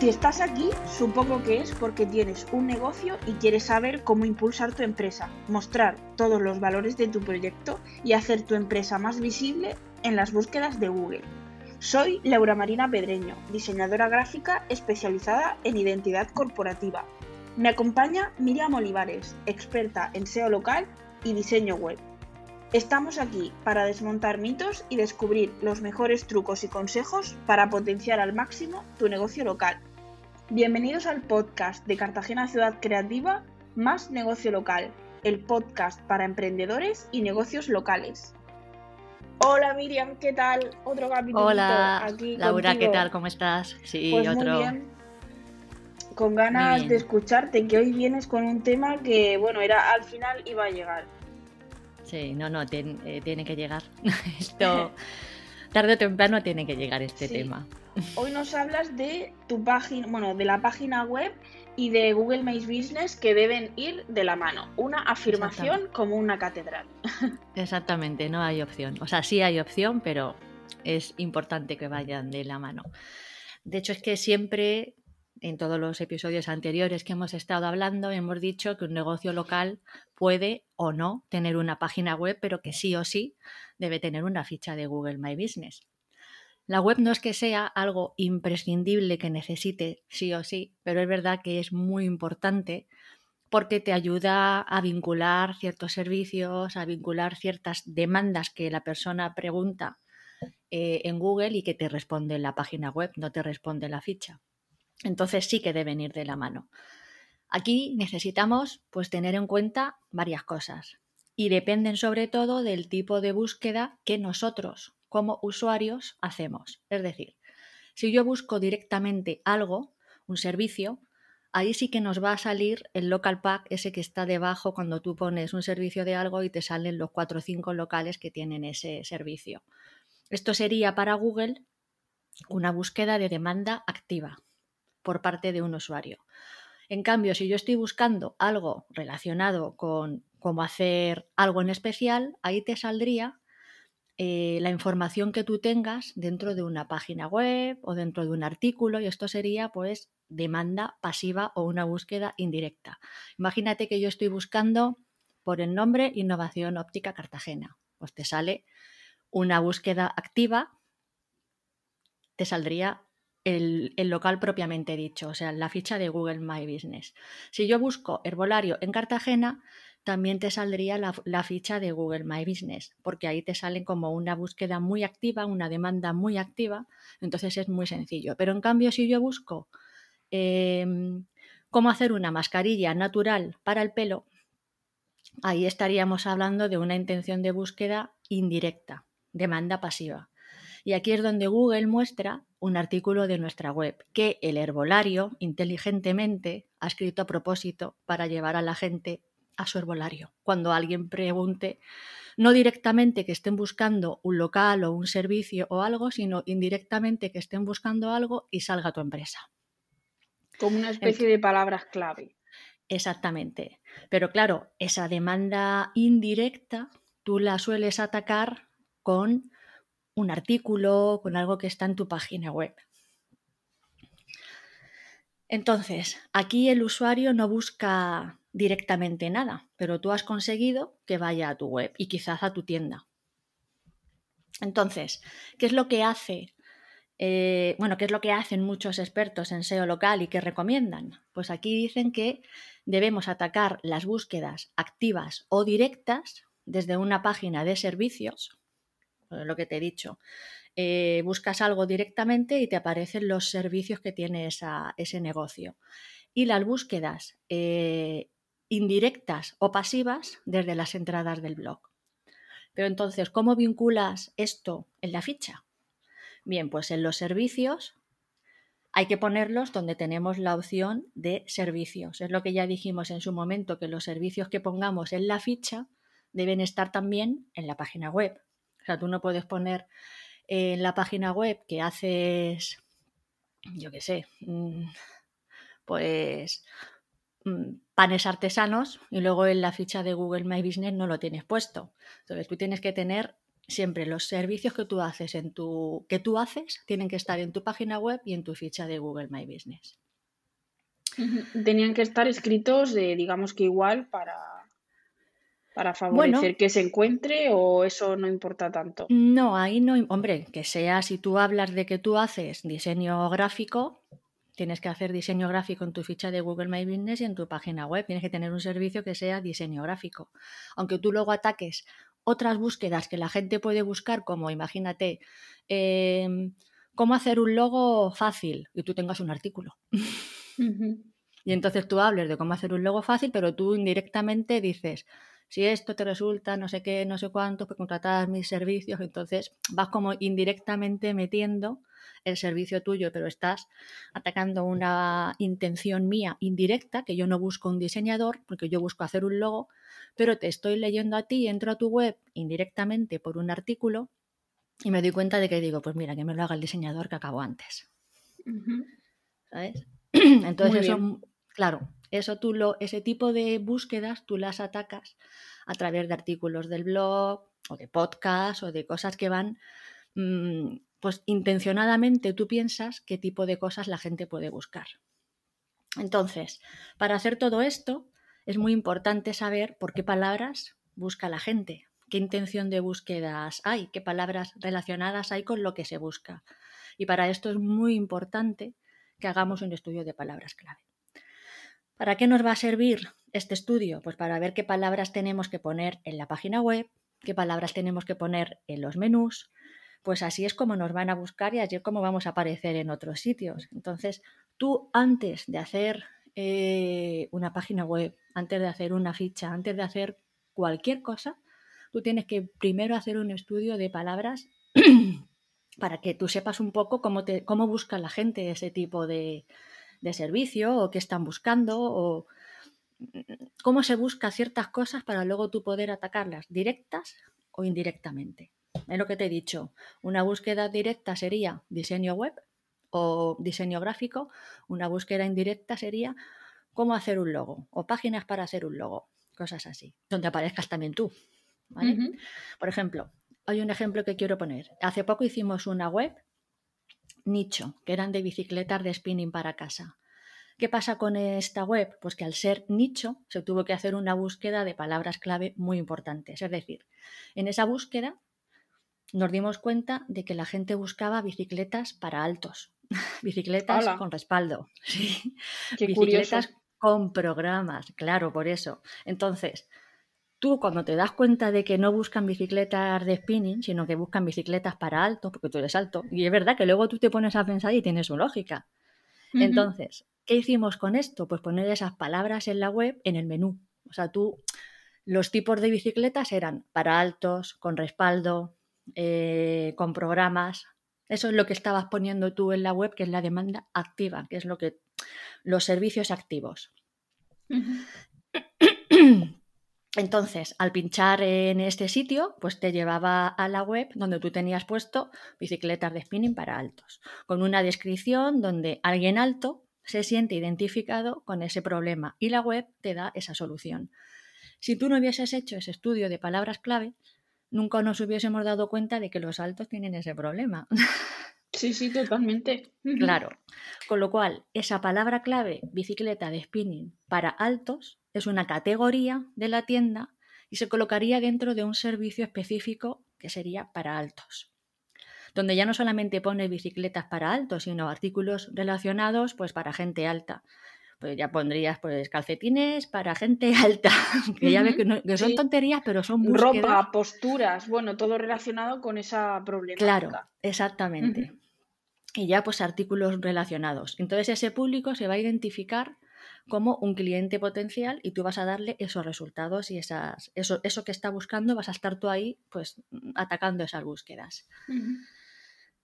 Si estás aquí, supongo que es porque tienes un negocio y quieres saber cómo impulsar tu empresa, mostrar todos los valores de tu proyecto y hacer tu empresa más visible en las búsquedas de Google. Soy Laura Marina Pedreño, diseñadora gráfica especializada en identidad corporativa. Me acompaña Miriam Olivares, experta en SEO local y diseño web. Estamos aquí para desmontar mitos y descubrir los mejores trucos y consejos para potenciar al máximo tu negocio local. Bienvenidos al podcast de Cartagena Ciudad Creativa Más Negocio Local, el podcast para emprendedores y negocios locales. Hola Miriam, ¿qué tal? Otro capítulo Hola, aquí Laura, contigo. ¿qué tal? ¿Cómo estás? Sí, Pues otro. muy bien. Con ganas bien. de escucharte, que hoy vienes con un tema que, bueno, era al final iba a llegar. Sí, no, no, ten- eh, tiene que llegar. Esto, tarde o temprano tiene que llegar este Sí. tema. Hoy nos hablas de tu página, bueno, de la página web y de Google My Business que deben ir de la mano. Una afirmación como una catedral. Exactamente, no hay opción. O sea, sí hay opción, pero es importante que vayan de la mano. De hecho, es que siempre, en todos los episodios anteriores que hemos estado hablando, hemos dicho que un negocio local puede o no tener una página web, pero que sí o sí debe tener una ficha de Google My Business. La web no es que sea algo imprescindible que necesite sí o sí, pero es verdad que es muy importante porque te ayuda a vincular ciertos servicios, a vincular ciertas demandas que la persona pregunta eh, en Google y que te responde la página web, no te responde la ficha. Entonces sí que deben ir de la mano. Aquí necesitamos pues tener en cuenta varias cosas y dependen sobre todo del tipo de búsqueda que nosotros como usuarios hacemos. Es decir, si yo busco directamente algo, un servicio, ahí sí que nos va a salir el local pack, ese que está debajo cuando tú pones un servicio de algo y te salen los cuatro o cinco locales que tienen ese servicio. Esto sería para Google una búsqueda de demanda activa por parte de un usuario. En cambio, si yo estoy buscando algo relacionado con cómo hacer algo en especial, ahí te saldría eh, la información que tú tengas dentro de una página web o dentro de un artículo y esto sería pues demanda pasiva o una búsqueda indirecta. Imagínate que yo estoy buscando por el nombre Innovación Óptica Cartagena. Pues te sale una búsqueda activa, te saldría el, local propiamente dicho, o sea, la ficha de Google My Business. Si yo busco herbolario en Cartagena, también te saldría la, la, ficha de Google My Business, porque ahí te salen como una búsqueda muy activa, una demanda muy activa, entonces es muy sencillo. Pero en cambio, si yo busco eh, cómo hacer una mascarilla natural para el pelo, ahí estaríamos hablando de una intención de búsqueda indirecta, demanda pasiva. Y aquí es donde Google muestra un artículo de nuestra web que el herbolario inteligentemente ha escrito a propósito para llevar a la gente a su herbolario. Cuando alguien pregunte, no directamente que estén buscando un local o un servicio o algo, sino indirectamente que estén buscando algo y salga a tu empresa. Como una especie de palabras clave. Exactamente. Pero claro, esa demanda indirecta tú la sueles atacar con un artículo, con algo que está en tu página web. Entonces, aquí el usuario no busca directamente nada, pero tú has conseguido que vaya a tu web y quizás a tu tienda. Entonces, ¿qué es lo que hace? Eh, bueno, ¿qué es lo que hacen muchos expertos en SEO local y que recomiendan? Pues aquí dicen que debemos atacar las búsquedas activas o directas desde una página de servicios lo que te he dicho. Eh, buscas algo directamente y te aparecen los servicios que tiene ese negocio. Y las búsquedas eh, indirectas o pasivas desde las entradas del blog. Pero entonces, ¿cómo vinculas esto en la ficha? Bien, pues en los servicios hay que ponerlos donde tenemos la opción de servicios. Es lo que ya dijimos en su momento, que los servicios que pongamos en la ficha deben estar también en la página web. Tú no puedes poner en la página web que haces, yo qué sé, mm, pues mm, panes artesanos y luego en la ficha de Google My Business no lo tienes puesto. Entonces tú tienes que tener siempre los servicios que tú haces en tu que tú haces tienen que estar en tu página web y en tu ficha de Google My Business. Tenían que estar escritos de, digamos que igual para para favorecer que se encuentre o eso no importa tanto. No, ahí no, hombre, que sea si tú hablas de que tú haces diseño gráfico, tienes que hacer diseño gráfico en tu ficha de Google My Business y en tu página web. Tienes que tener un servicio que sea diseño gráfico. Aunque tú luego ataques otras búsquedas que la gente puede buscar, como imagínate, em, cómo hacer un logo fácil y tú tengas un artículo. Y entonces tú hables de cómo hacer un logo fácil, pero tú indirectamente dices, si esto te resulta no sé qué, no sé cuánto, pues contratar mis servicios, entonces vas como indirectamente metiendo el servicio tuyo, pero estás atacando una intención mía indirecta, que yo no busco un diseñador, porque yo busco hacer un logo, pero te estoy leyendo a ti, entro a tu web indirectamente por un artículo y me doy cuenta de que digo, pues mira, que me lo haga el diseñador que acabo antes. ¿Sabes? Entonces eso, claro, eso tú lo, ese tipo de búsquedas tú las atacas a través de artículos del blog o de podcast o de cosas que van, mm, pues intencionadamente tú piensas qué tipo de cosas la gente puede buscar. Entonces, para hacer todo esto es muy importante saber por qué palabras busca la gente, qué intención de búsquedas hay, qué palabras relacionadas hay con lo que se busca. Y para esto es muy importante que hagamos un estudio de palabras clave. ¿Para qué nos va a servir este estudio? Pues para ver qué palabras tenemos que poner en la página web, qué palabras tenemos que poner en los menús. Pues así es como nos van a buscar y así es como vamos a aparecer en otros sitios. Entonces, tú antes de hacer eh, una página web, antes de hacer una ficha, antes de hacer cualquier cosa, tú tienes que primero hacer un estudio de palabras para que tú sepas un poco cómo, te, cómo busca la gente ese tipo de, de servicio o qué están buscando o cómo se busca ciertas cosas para luego tú poder atacarlas directas o indirectamente. Es lo que te he dicho. Una búsqueda directa sería diseño web o diseño gráfico. Una búsqueda indirecta sería cómo hacer un logo o páginas para hacer un logo. Cosas así. Donde aparezcas también tú. Por ejemplo, hay un ejemplo que quiero poner. Hace poco hicimos una web nicho, que eran de bicicletas de spinning para casa. ¿Qué pasa con esta web? Pues que al ser nicho se tuvo que hacer una búsqueda de palabras clave muy importantes. Es decir, en esa búsqueda nos dimos cuenta de que la gente buscaba bicicletas para altos, bicicletas con respaldo, bicicletas con programas, claro, por eso. Entonces, tú cuando te das cuenta de que no buscan bicicletas de spinning, sino que buscan bicicletas para alto, porque tú eres alto, y es verdad que luego tú te pones a pensar y tienes su lógica. Entonces, ¿qué hicimos con esto? Pues poner esas palabras en la web en el menú. O sea, tú, los tipos de bicicletas eran para altos, con respaldo, eh, con programas. Eso es lo que estabas poniendo tú en la web, que es la demanda activa, que es lo que los servicios activos. Entonces, al pinchar en este sitio, pues te llevaba a la web donde tú tenías puesto bicicletas de spinning para altos, con una descripción donde alguien alto se siente identificado con ese problema y la web te da esa solución. Si tú no hubieses hecho ese estudio de palabras clave, nunca nos hubiésemos dado cuenta de que los altos tienen ese problema. Sí, sí, totalmente. Claro. Con lo cual, esa palabra clave, bicicleta de spinning para altos, es una categoría de la tienda y se colocaría dentro de un servicio específico que sería para altos, donde ya no solamente pone bicicletas para altos, sino artículos relacionados pues para gente alta. pues ya pondrías pues calcetines para gente alta, que ya ves que, son tonterías, pero son búsquedas. Ropa, posturas, bueno, todo relacionado con esa problemática. Claro, exactamente. Y ya pues artículos relacionados. Entonces ese público se va a identificar como un cliente potencial y tú vas a darle esos resultados y esas, eso, eso que está buscando, vas a estar tú ahí pues atacando esas búsquedas.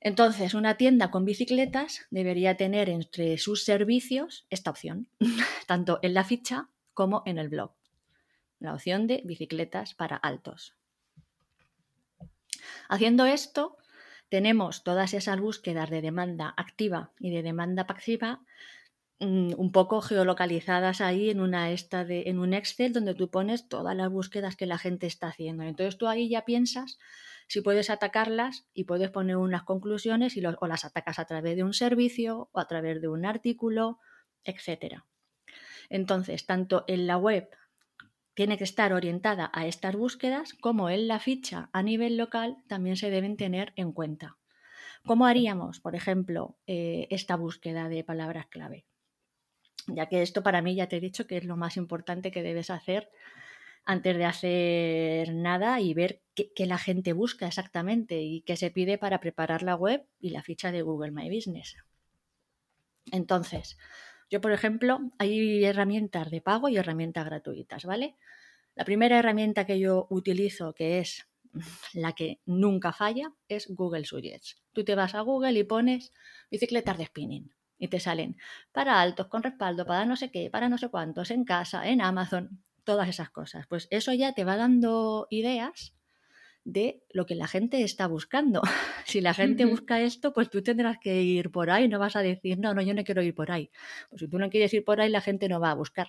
Entonces, una tienda con bicicletas debería tener entre sus servicios esta opción, tanto en la ficha como en el blog. La opción de bicicletas para altos. Haciendo esto, tenemos todas esas búsquedas de demanda activa y de demanda pasiva un poco geolocalizadas ahí en una esta de, en un Excel donde tú pones todas las búsquedas que la gente está haciendo. Entonces tú ahí ya piensas si puedes atacarlas y puedes poner unas conclusiones y o las atacas a través de un servicio o a través de un artículo, etc. Entonces, tanto en la web tiene que estar orientada a estas búsquedas como en la ficha a nivel local también se deben tener en cuenta. ¿Cómo haríamos, por ejemplo, eh, esta búsqueda de palabras clave? Ya que esto para mí ya te he dicho que es lo más importante que debes hacer antes de hacer nada y ver qué, la gente busca exactamente y qué se pide para preparar la web y la ficha de Google My Business. Entonces, yo, por ejemplo, hay herramientas de pago y herramientas gratuitas, ¿vale? La primera herramienta que yo utilizo, que es la que nunca falla, es Google Suggest. Tú te vas a Google y pones bicicletas de spinning y te salen para altos, con respaldo, para no sé qué, para no sé cuántos, en casa, en Amazon todas esas cosas. Pues eso ya te va dando ideas de lo que la gente está buscando. si la gente busca esto, pues tú tendrás que ir por ahí, no vas a decir, no, no, yo no quiero ir por ahí. Pues si tú no quieres ir por ahí, la gente no va a buscar.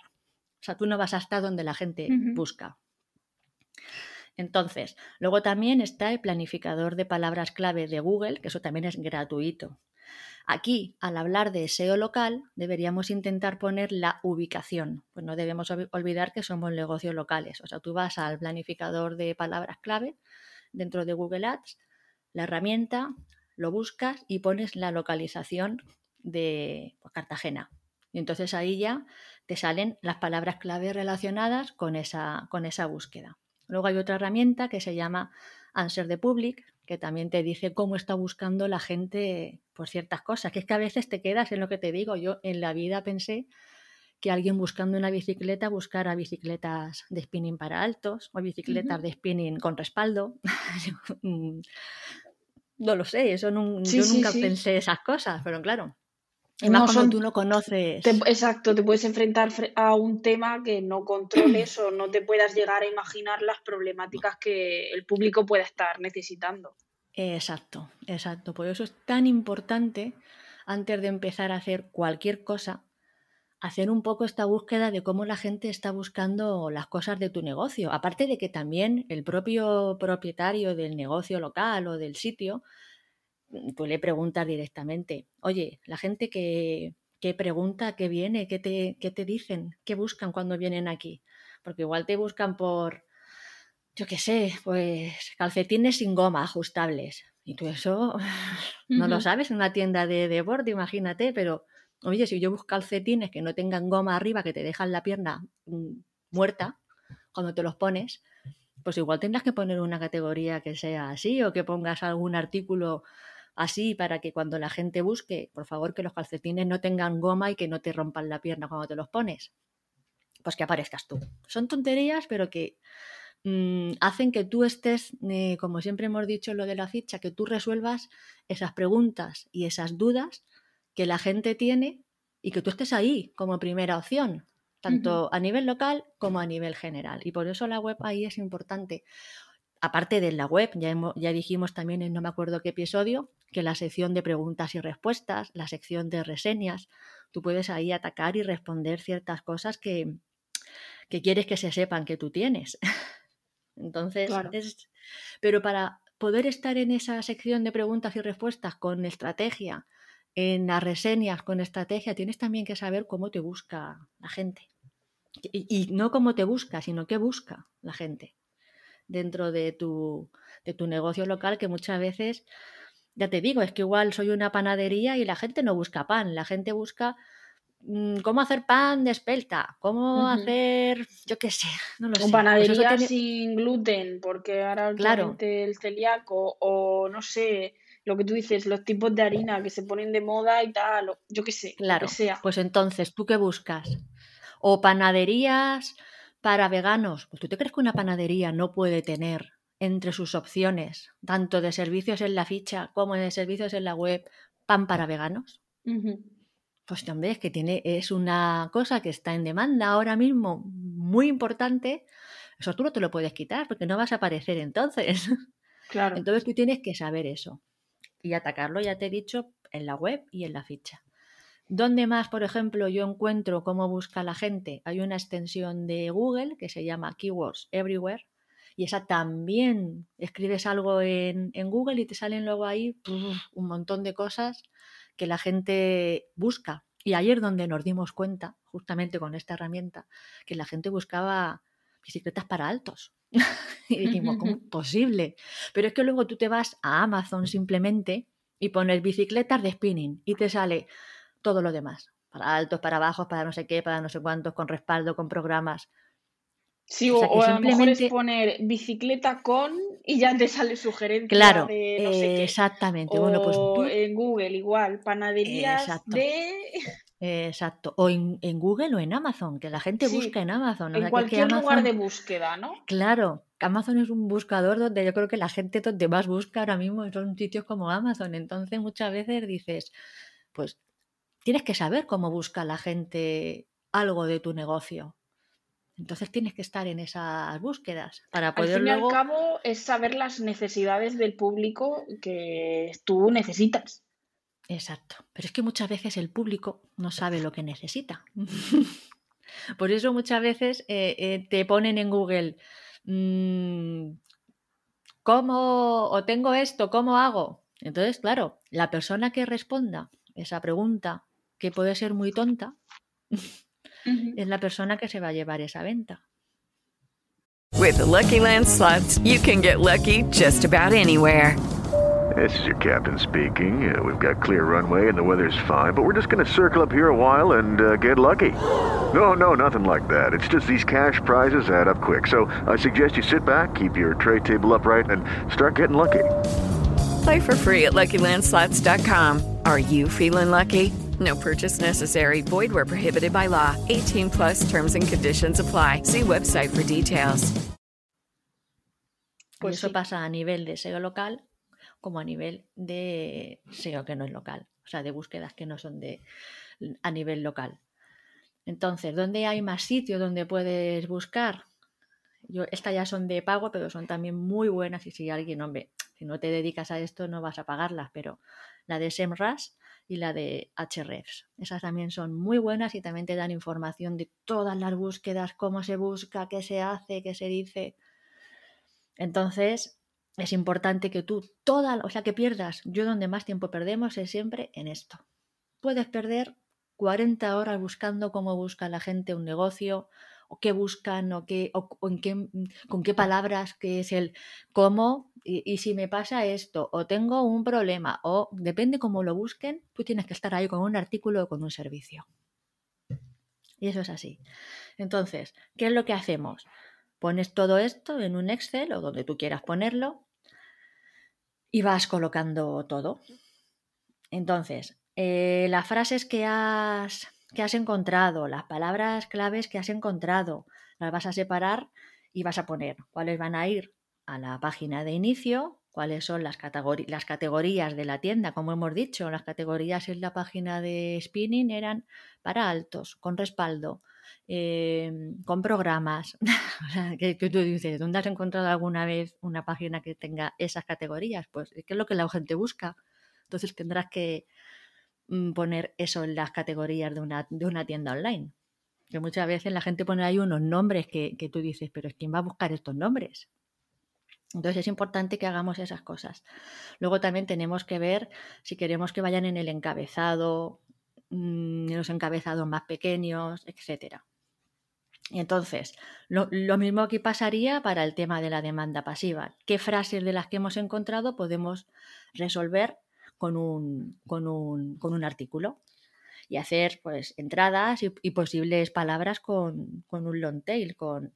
O sea, tú no vas hasta donde la gente busca. Entonces, luego también está el planificador de palabras clave de Google, que eso también es gratuito. Aquí, al hablar de SEO local, deberíamos intentar poner la ubicación, pues no debemos olvidar que somos negocios locales. O sea, tú vas al planificador de palabras clave dentro de Google Ads, la herramienta, lo buscas y pones la localización de pues, Cartagena. Y entonces ahí ya te salen las palabras clave relacionadas con esa, con esa búsqueda. Luego hay otra herramienta que se llama Answer the Public, que también te dice cómo está buscando la gente por ciertas cosas, que es que a veces te quedas en lo que te digo. Yo en la vida pensé que alguien buscando una bicicleta buscara bicicletas de spinning para altos o bicicletas de spinning con respaldo. Mm, no lo sé, eso yo nunca pensé esas cosas, pero claro. Y más cuando tú no conoces. exacto, te puedes enfrentar a un tema que no controles o no te puedas llegar a imaginar las problemáticas que el público pueda estar necesitando. Exacto, exacto. Por eso es tan importante, antes de empezar a hacer cualquier cosa, hacer un poco esta búsqueda de cómo la gente está buscando las cosas de tu negocio. Aparte de que también el propio propietario del negocio local o del sitio pues le preguntas directamente, oye, la gente que, que pregunta, que viene, ¿qué te, qué te dicen, qué buscan cuando vienen aquí. Porque igual te buscan por, yo qué sé, pues calcetines sin goma ajustables. Y tú eso no lo sabes en una tienda de, de borde, imagínate, pero oye, si yo busco calcetines que no tengan goma arriba, que te dejan la pierna mm, muerta cuando te los pones, pues igual tendrás que poner una categoría que sea así o que pongas algún artículo así para que cuando la gente busque, por favor, que los calcetines no tengan goma y que no te rompan la pierna cuando te los pones. Pues que aparezcas tú. Son tonterías, pero que mm, hacen que tú estés, eh, como siempre hemos dicho lo de la ficha, que tú resuelvas esas preguntas y esas dudas que la gente tiene y que tú estés ahí como primera opción, tanto a nivel local como a nivel general. Y por eso la web ahí es importante aparte de la web, ya, ya dijimos también en no me acuerdo qué episodio, que la sección de preguntas y respuestas, la sección de reseñas, tú puedes ahí atacar y responder ciertas cosas que, que quieres que se sepan que tú tienes. Entonces, es, pero para poder estar en esa sección de preguntas y respuestas con estrategia, en las reseñas con estrategia, tienes también que saber cómo te busca la gente. y no cómo te busca, sino qué busca la gente dentro de tu, de tu negocio local que muchas veces, ya te digo, es que igual soy una panadería y la gente no busca pan, la gente busca mm, cómo hacer pan de espelta, cómo hacer, yo qué sé, no lo sé. O panadería sin gluten, porque ahora últimamente el celíaco, o no sé, lo que tú dices, los tipos de harina que se ponen de moda y tal, yo qué sé, claro. que sea. Pues entonces, ¿tú qué buscas? O panaderías para veganos. Pues tú te crees que una panadería no puede tener entre sus opciones, tanto de servicios en la ficha como de servicios en la web, pan para veganos. Pues también es que tiene, es una cosa que está en demanda ahora mismo muy importante. Eso tú no te lo puedes quitar porque no vas a aparecer entonces. Claro. Entonces tú tienes que saber eso y atacarlo, ya te he dicho, en la web y en la ficha. ¿Dónde más, por ejemplo, yo encuentro cómo busca la gente? Hay una extensión de Google que se llama Keywords Everywhere y esa también escribes algo en, Google y te salen luego ahí un montón de cosas que la gente busca. Y ayer donde nos dimos cuenta, justamente con esta herramienta, que la gente buscaba bicicletas para altos. y dijimos, ¿cómo es posible? Pero es que luego tú te vas a Amazon simplemente y pones bicicletas de spinning y te sale todo lo demás. Para altos, para bajos, para no sé qué, para no sé cuántos, con respaldo, con programas. Sí, o, a lo mejor es poner bicicleta con y ya te sale sugerencia claro, de no sé qué. Exactamente. O bueno, pues en Google igual, panaderías de... Exacto. O en, Google o en Amazon, que la gente busca en Amazon. En cualquier lugar de búsqueda, ¿no? Claro, Amazon es un buscador donde yo creo que la gente donde más busca ahora mismo son sitios como Amazon. Entonces muchas veces dices, pues tienes que saber cómo busca la gente algo de tu negocio. Entonces tienes que estar en esas búsquedas para poder al fin y al cabo es saber las necesidades del público que tú necesitas. Exacto. Pero es que muchas veces el público no sabe lo que necesita. Por eso muchas veces eh, eh, te ponen en Google mm, ¿cómo o tengo esto? ¿Cómo hago? Entonces, claro, la persona que responda esa pregunta, que puede ser muy tonta, es la persona que se va a llevar esa venta. With the Lucky Land slots, you can get lucky just about anywhere. This is your captain speaking. Uh, we've got clear runway and the weather's fine, but we're just going to circle up here a while and uh, get lucky. No, no, nothing like that. It's just these cash prizes add up quick. So I suggest you sit back, keep your tray table upright, and start getting lucky. Play for free at LuckyLandSlots.com. Are you feeling lucky? No purchase necessary. Void where prohibited by law. 18 plus terms and conditions apply. See website for details. Pues eso pasa a nivel de SEO local como a nivel de SEO que no es local. O sea, de búsquedas que no son de a nivel local. Entonces, ¿dónde hay más sitios donde puedes buscar? Yo, estas ya son de pago, pero son también muy buenas y si alguien, hombre, si no te dedicas a esto no vas a pagarlas, pero la de SEMrush y la de Hrefs. Esas también son muy buenas y también te dan información de todas las búsquedas, cómo se busca, qué se hace, qué se dice. Entonces, es importante que tú toda, o sea, que pierdas. Yo donde más tiempo perdemos es siempre en esto. Puedes perder 40 horas buscando cómo busca la gente un negocio, o qué buscan, o, qué, o, en qué, con qué palabras, qué es el cómo, y, si me pasa esto, o tengo un problema, o depende cómo lo busquen, tú tienes que estar ahí con un artículo o con un servicio. Y eso es así. Entonces, ¿qué es lo que hacemos? Pones todo esto en un Excel o donde tú quieras ponerlo y vas colocando todo. Entonces, eh, las frases que has, que has encontrado, las palabras claves que has encontrado, las vas a separar y vas a poner cuáles van a ir a la página de inicio, cuáles son las, las categorías de la tienda, como hemos dicho, las categorías en la página de Spinning eran para altos, con respaldo, em, con programas. que, tú dices, ¿dónde has encontrado alguna vez una página que tenga esas categorías? Pues es que es lo que la gente busca. Entonces tendrás que poner eso en las categorías de una, de una tienda online. Que muchas veces la gente pone ahí unos nombres que, que tú dices, pero ¿quién va a buscar estos nombres? Entonces es importante que hagamos esas cosas. Luego también tenemos que ver si queremos que vayan en el encabezado, mm, en los encabezados más pequeños, etc. Y entonces, lo, mismo aquí pasaría para el tema de la demanda pasiva. ¿Qué frases de las que hemos encontrado podemos resolver con un, con un, con un artículo? y hacer pues entradas y, posibles palabras con, con, un long tail, con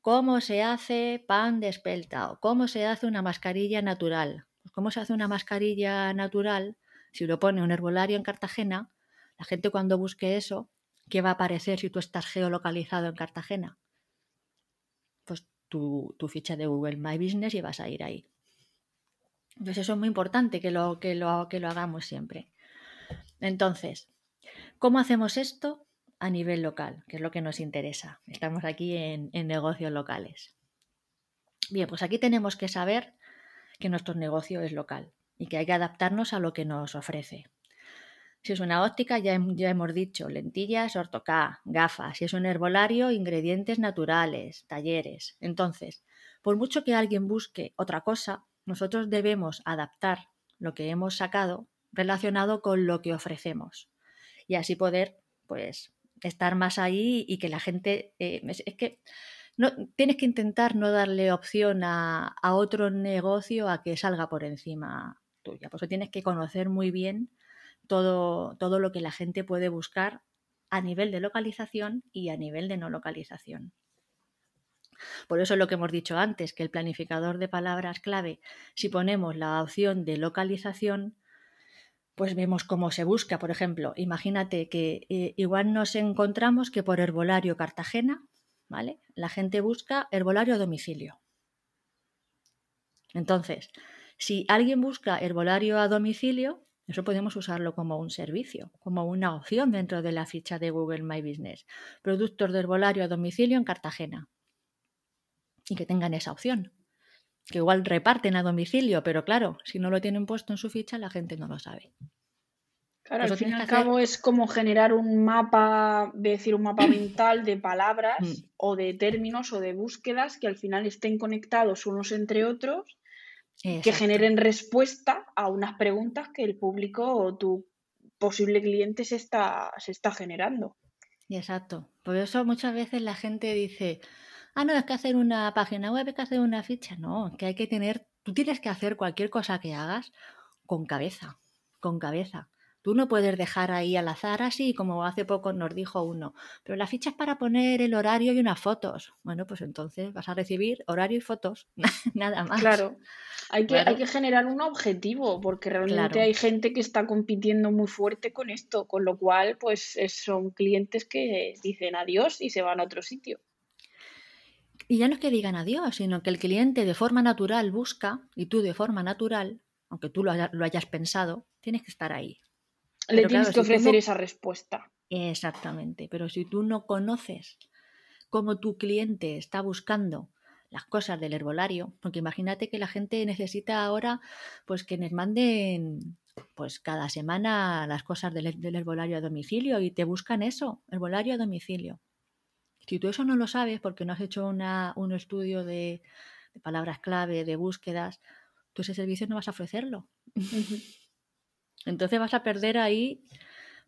cómo se hace pan de espelta o cómo se hace una mascarilla natural. Pues, ¿Cómo se hace una mascarilla natural? Si lo pone un herbolario en Cartagena, la gente cuando busque eso, ¿qué va a aparecer si tú estás geolocalizado en Cartagena? Pues tu, tu ficha de Google My Business y vas a ir ahí. Entonces eso es muy importante que lo, que lo, que lo hagamos siempre. Entonces, ¿cómo hacemos esto a nivel local? Que es lo que nos interesa. Estamos aquí en, en negocios locales. Bien, pues aquí tenemos que saber que nuestro negocio es local y que hay que adaptarnos a lo que nos ofrece. Si es una óptica, ya, ya hemos dicho, lentillas, ortocá, gafas. Si es un herbolario, ingredientes naturales, talleres. Entonces, por mucho que alguien busque otra cosa, nosotros debemos adaptar lo que hemos sacado relacionado con lo que ofrecemos. Y así poder pues estar más ahí y que la gente eh, es, que no tienes que intentar no darle opción a, a, otro negocio a que salga por encima tuya. Por eso tienes que conocer muy bien todo, todo lo que la gente puede buscar a nivel de localización y a nivel de no localización por eso es lo que hemos dicho antes, que el planificador de palabras clave, si ponemos la opción de localización, pues vemos cómo se busca. Por ejemplo, imagínate que eh, igual nos encontramos que por herbolario Cartagena, ¿vale? La gente busca herbolario a domicilio. Entonces, si alguien busca herbolario a domicilio, eso podemos usarlo como un servicio, como una opción dentro de la ficha de Google My Business. Productos de herbolario a domicilio en Cartagena y que tengan esa opción. Que igual reparten a domicilio, pero claro, si no lo tienen puesto en su ficha, la gente no lo sabe. Claro, al fin y al cabo es como generar un mapa, de decir un mapa mental de palabras mm. o de términos o de búsquedas que al final estén conectados unos entre otros, que generen respuesta a unas preguntas que el público o tu posible cliente se está, se está generando. Exacto. Por eso muchas veces la gente dice, ah, no, es que hacer una página web, es que hacer una ficha. No, que hay que tener, tú tienes que hacer cualquier cosa que hagas con cabeza, con cabeza. Tú no puedes dejar ahí al azar así como hace poco nos dijo uno, pero la ficha es para poner el horario y unas fotos. Bueno, pues entonces vas a recibir horario y fotos, nada más. Claro, hay que, hay que generar un objetivo porque realmente hay gente que está compitiendo muy fuerte con esto, con lo cual pues son clientes que dicen adiós y se van a otro sitio. Y ya no es que digan adiós, sino que el cliente de forma natural busca y tú de forma natural, aunque tú lo, hayas pensado, tienes que estar ahí. Le tienes que ofrecer esa respuesta. Exactamente, pero si tú no conoces cómo tu cliente está buscando las cosas del herbolario, porque imagínate que la gente necesita ahora pues que les manden pues cada semana las cosas del, del herbolario a domicilio y te buscan eso, herbolario a domicilio. Si tú eso no lo sabes porque no has hecho un estudio de, palabras clave, de búsquedas, tú ese servicio no vas a ofrecerlo. Entonces vas a perder ahí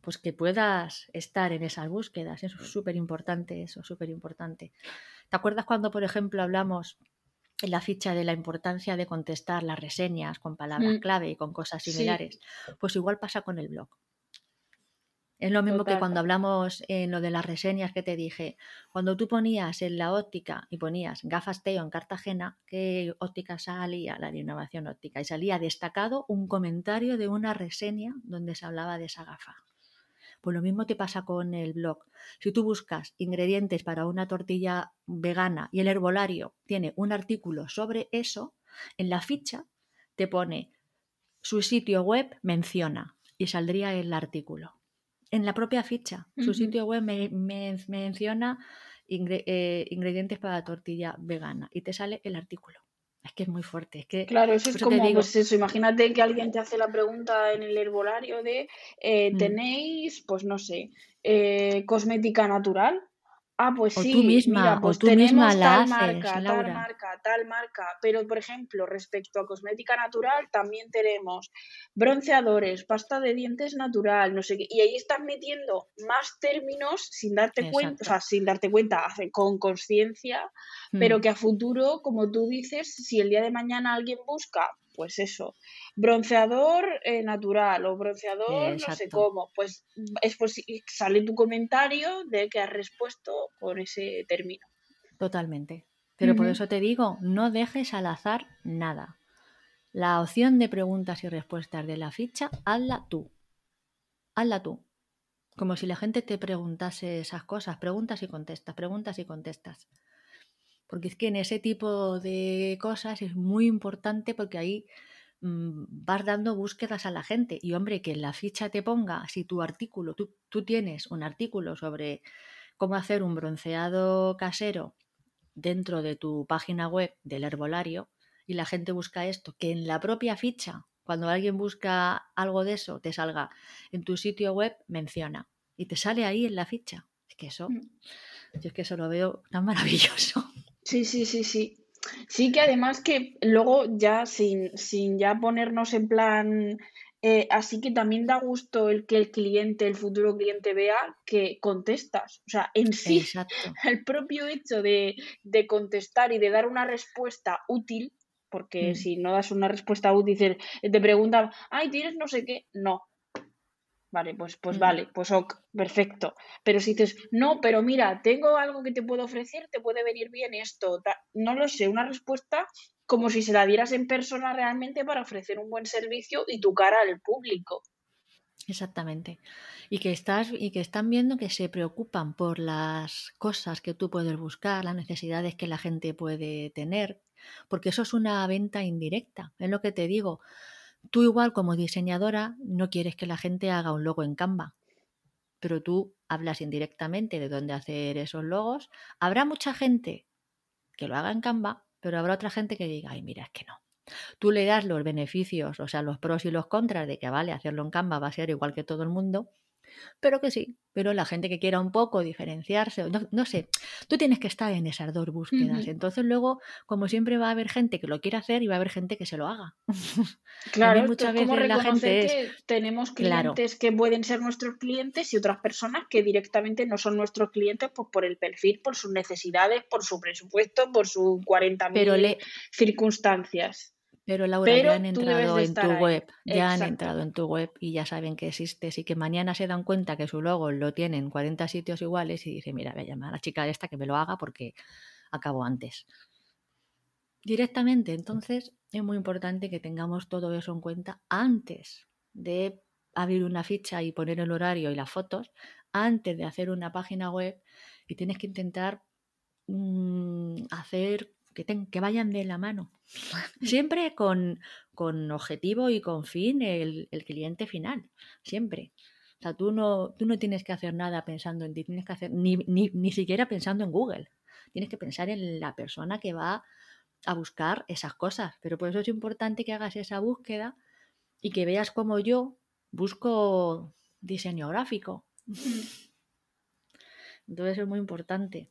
pues que puedas estar en esas búsquedas. Eso es súper importante, eso es súper importante. ¿Te acuerdas cuando, por ejemplo, hablamos en la ficha de la importancia de contestar las reseñas con palabras mm. clave y con cosas similares? Pues igual pasa con el blog. Es lo mismo que cuando hablamos en lo de las reseñas que te dije. Cuando tú ponías en la óptica y ponías gafas Teo en Cartagena, ¿qué óptica salía? La de innovación óptica. Y salía destacado un comentario de una reseña donde se hablaba de esa gafa. Pues lo mismo te pasa con el blog. Si tú buscas ingredientes para una tortilla vegana y el herbolario tiene un artículo sobre eso, en la ficha te pone su sitio web menciona y saldría el artículo en la propia ficha. Su sitio web me, menciona eh, ingredientes para tortilla vegana y te sale el artículo. Es que es muy fuerte. Es que, claro, eso es como pues eso. Imagínate que alguien te hace la pregunta en el herbolario de eh, mm. ¿tenéis, pues no sé, eh, cosmética natural? Ah, pues sí, tú misma, mira, pues tú misma la tal marca, tal marca, tal marca. Pero, por ejemplo, respecto a cosmética natural, también tenemos bronceadores, pasta de dientes natural, no sé qué. Y ahí estás metiendo más términos sin darte cuenta, o sea, sin darte cuenta, con conciencia, pero mm. que a futuro, como tú dices, si el día de mañana alguien busca pues eso, bronceador eh, natural o bronceador no sé cómo, pues es sale tu comentario de que has respuesto con ese término. Totalmente. Pero por eso te digo, no dejes al azar nada. La opción de preguntas y respuestas de la ficha, hazla tú. Hazla tú. Como si la gente te preguntase esas cosas, preguntas y contestas, preguntas y contestas. Porque es que en ese tipo de cosas es muy importante porque ahí mm, vas dando búsquedas a la gente. Y hombre, que en la ficha te ponga, si tu artículo, tú, tú tienes un artículo sobre cómo hacer un bronceado casero dentro de tu página web del herbolario y la gente busca esto, que en la propia ficha, cuando alguien busca algo de eso, te salga en tu sitio web, menciona y te sale ahí en la ficha. Es que eso, mm. yo es que eso lo veo tan maravilloso. Sí, sí, sí, sí. Sí que además que luego ya sin, sin ya ponernos en plan eh, así que también da gusto el que el cliente, el futuro cliente vea que contestas. O sea, en sí, el propio hecho de, contestar y de dar una respuesta útil, porque mm. si no das una respuesta útil, te preguntan, ay, tienes no sé qué, no. Vale, pues, pues mm. vale, pues ok, perfecto. Pero si dices, no, pero mira, tengo algo que te puedo ofrecer, te puede venir bien esto. No lo sé, una respuesta como si se la dieras en persona realmente para ofrecer un buen servicio y tu cara al público. Exactamente. Y que estás y que están viendo que se preocupan por las cosas que tú puedes buscar, las necesidades que la gente puede tener, porque eso es una venta indirecta. Es lo que te digo. Tú igual como diseñadora no quieres que la gente haga un logo en Canva, pero tú hablas indirectamente de dónde hacer esos logos. Habrá mucha gente que lo haga en Canva, pero habrá otra gente que diga, ay, mira, es que no. Tú le das los beneficios, o sea, los pros y los contras de que vale, hacerlo en Canva va a ser igual que todo el mundo, pero que sí, pero la gente que quiera un poco diferenciarse, no, no sé, tú tienes que estar en esas dos búsquedas. Entonces luego, como siempre, va a haber gente que lo quiera hacer y va a haber gente que se lo haga. Claro, muchas veces la gente que tenemos clientes que pueden ser nuestros clientes y otras personas que directamente no son nuestros clientes pues, por el perfil, por sus necesidades, por su presupuesto, por sus 40.000 circunstancias. Pero Laura, ya han entrado en tu web, ya han entrado en tu web y ya saben que existes y que mañana se dan cuenta que su logo lo tienen 40 sitios iguales y dice, mira, voy a llamar a la chica esta que me lo haga porque acabo antes. Directamente, entonces es muy importante que tengamos todo eso en cuenta antes de abrir una ficha y poner el horario y las fotos, antes de hacer una página web y tienes que intentar mm, hacer que, vayan de la mano. Siempre con, objetivo y con fin el, cliente final. Siempre. O sea, tú no, tú no tienes que hacer nada pensando en ti, tienes que hacer ni, ni, siquiera pensando en Google. Tienes que pensar en la persona que va a buscar esas cosas. Pero por eso es importante que hagas esa búsqueda y que veas como yo busco diseño gráfico. Entonces es muy importante.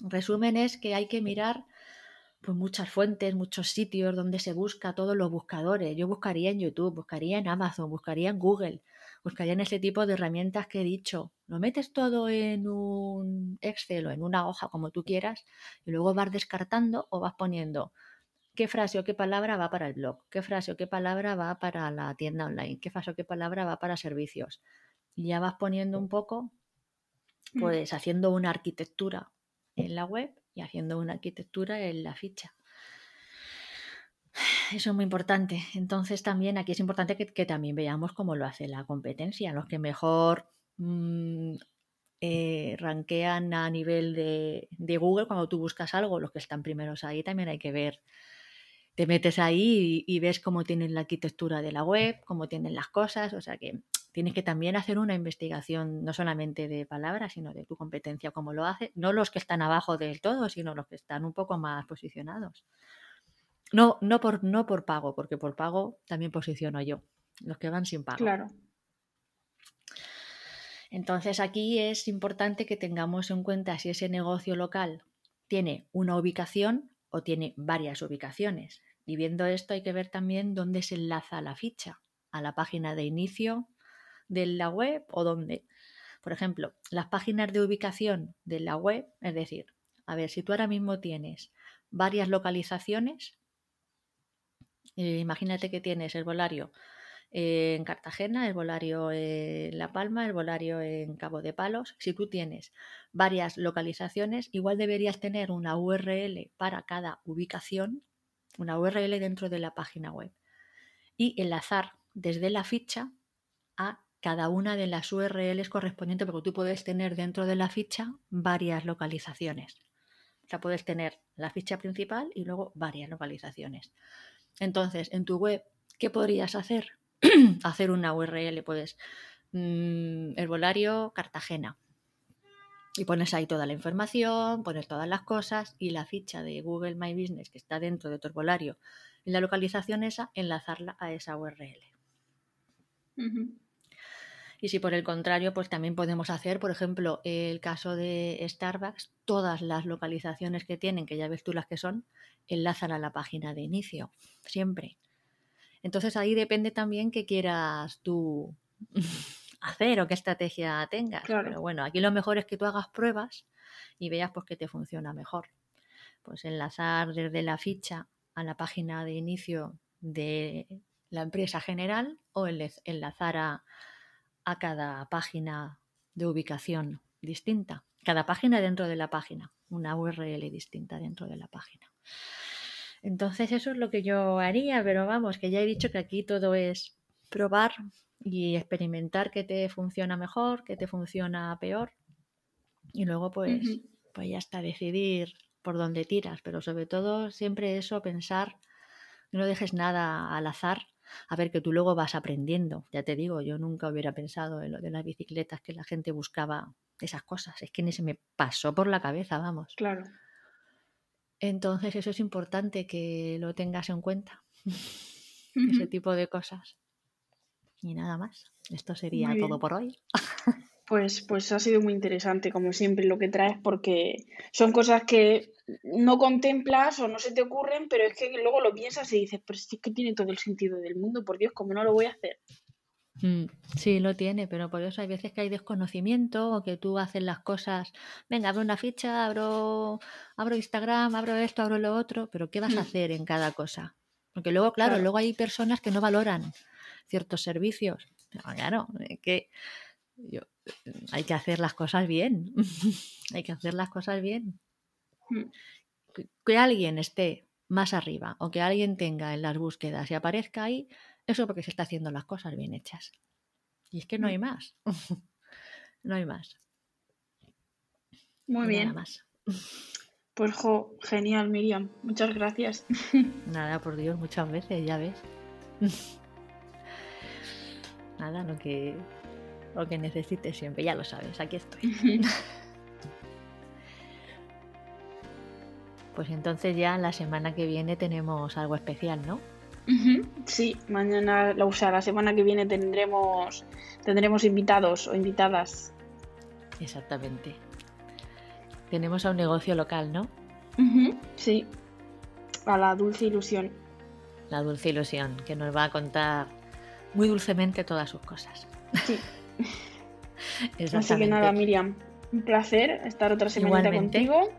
Resumen es que hay que mirar pues muchas fuentes, muchos sitios donde se busca, todos los buscadores. Yo buscaría en YouTube, buscaría en Amazon, buscaría en Google, buscaría en ese tipo de herramientas que he dicho. Lo metes todo en un Excel o en una hoja como tú quieras y luego vas descartando o vas poniendo qué frase o qué palabra va para el blog, qué frase o qué palabra va para la tienda online, qué frase o qué palabra va para servicios. Y ya vas poniendo un poco, mm. pues haciendo una arquitectura en la web y haciendo una arquitectura en la ficha. Eso es muy importante. Entonces también aquí es importante que, también veamos cómo lo hace la competencia. Los que mejor mm, eh, ranquean a nivel de, Google, cuando tú buscas algo, los que están primeros ahí, también hay que ver. Te metes ahí y ves cómo tienen la arquitectura de la web, cómo tienen las cosas. O sea que tienes que también hacer una investigación no solamente de palabras, sino de tu competencia, cómo lo hace, no los que están abajo del todo, sino los que están un poco más posicionados. No, no, por, no por pago, porque por pago también posiciono yo, los que van sin pago. Claro. Entonces aquí es importante que tengamos en cuenta si ese negocio local tiene una ubicación o tiene varias ubicaciones. Y viendo esto hay que ver también dónde se enlaza la ficha, a la página de inicio, de la web o dónde. Por ejemplo, las páginas de ubicación de la web, es decir, a ver, si tú ahora mismo tienes varias localizaciones, Eh, imagínate que tienes el volario en Cartagena, el volario en La Palma, el volario en Cabo de Palos. Si tú tienes varias localizaciones, igual deberías tener una URL para cada ubicación, una URL dentro de la página web y enlazar desde la ficha a cada una de las URLs correspondientes, porque tú puedes tener dentro de la ficha varias localizaciones. O sea, puedes tener la ficha principal y luego varias localizaciones. Entonces, en tu web, ¿qué podrías hacer? hacer una URL, puedes mm, herbolario Cartagena. Y pones ahí toda la información, pones todas las cosas y la ficha de Google My Business que está dentro de tu herbolario en la localización esa, enlazarla a esa URL. Y si por el contrario, pues también podemos hacer, por ejemplo, el caso de Starbucks, todas las localizaciones que tienen, que ya ves tú las que son, enlazan a la página de inicio, siempre. Entonces ahí depende también qué quieras tú hacer o qué estrategia tengas. Pero bueno, aquí lo mejor es que tú hagas pruebas y veas pues que te funciona mejor. Pues enlazar desde la ficha a la página de inicio de la empresa general o enlazar a, a cada página de ubicación distinta. Cada página dentro de la página, una URL distinta dentro de la página. Entonces eso es lo que yo haría, pero vamos, que ya he dicho que aquí todo es probar y experimentar qué te funciona mejor, qué te funciona peor. Y luego pues, pues ya está, decidir por dónde tiras, pero sobre todo siempre eso, pensar, no dejes nada al azar, a ver que tú luego vas aprendiendo. Ya te digo, yo nunca hubiera pensado en lo de las bicicletas, que la gente buscaba esas cosas, es que ni se me pasó por la cabeza, vamos. Claro. Entonces eso es importante que lo tengas en cuenta, ese tipo de cosas. Y nada más, esto sería todo por hoy. Pues, pues ha sido muy interesante, como siempre, lo que traes, porque son cosas que no contemplas o no se te ocurren, pero es que luego lo piensas y dices, pero es que tiene todo el sentido del mundo, por Dios, ¿cómo no lo voy a hacer? Mm, sí, lo tiene, pero por eso hay veces que hay desconocimiento o que tú haces las cosas, venga, abro una ficha, abro, abro Instagram, abro esto, abro lo otro, pero ¿qué vas a mm. hacer en cada cosa? Porque luego, claro, luego hay personas que no valoran ciertos servicios. Claro, que hay que hacer las cosas bien, hay que hacer las cosas bien. Mm. Que alguien esté más arriba o que alguien tenga en las búsquedas y aparezca ahí, eso porque se está haciendo las cosas bien hechas. Y es que no hay mm. más. no hay más. Muy bien. Nada más. Pues jo, genial, Miriam. Muchas gracias. Nada, por Dios, muchas veces, ya ves. Nada, lo que, lo que necesites siempre, ya lo sabes, aquí estoy. Pues entonces ya la semana que viene tenemos algo especial, ¿no? Sí, mañana, o sea, la semana que viene tendremos, tendremos invitados o invitadas. Exactamente. Tenemos a un negocio local, ¿no? Sí, a la Dulce Ilusión. La Dulce Ilusión, que nos va a contar muy dulcemente todas sus cosas. Sí. Así que nada, Miriam, un placer estar otra semana contigo.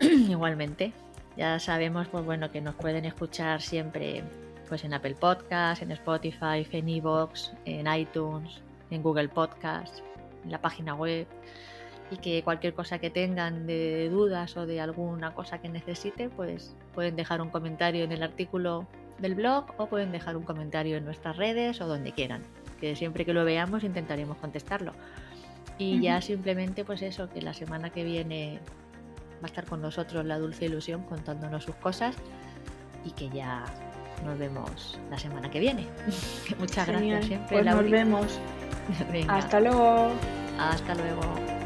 Igualmente. Ya sabemos, pues bueno, que nos pueden escuchar siempre pues en Apple Podcast, en Spotify, en Evox, en iTunes, en Google Podcast, en la página web y que cualquier cosa que tengan de dudas o de alguna cosa que necesiten, pues pueden dejar un comentario en el artículo del blog o pueden dejar un comentario en nuestras redes o donde quieran, que siempre que lo veamos intentaremos contestarlo. Y ya simplemente pues eso, que la semana que viene va a estar con nosotros la dulce ilusión contándonos sus cosas y que ya nos vemos la semana que viene. Muchas gracias siempre. Pues nos vemos. Hasta luego. Hasta luego.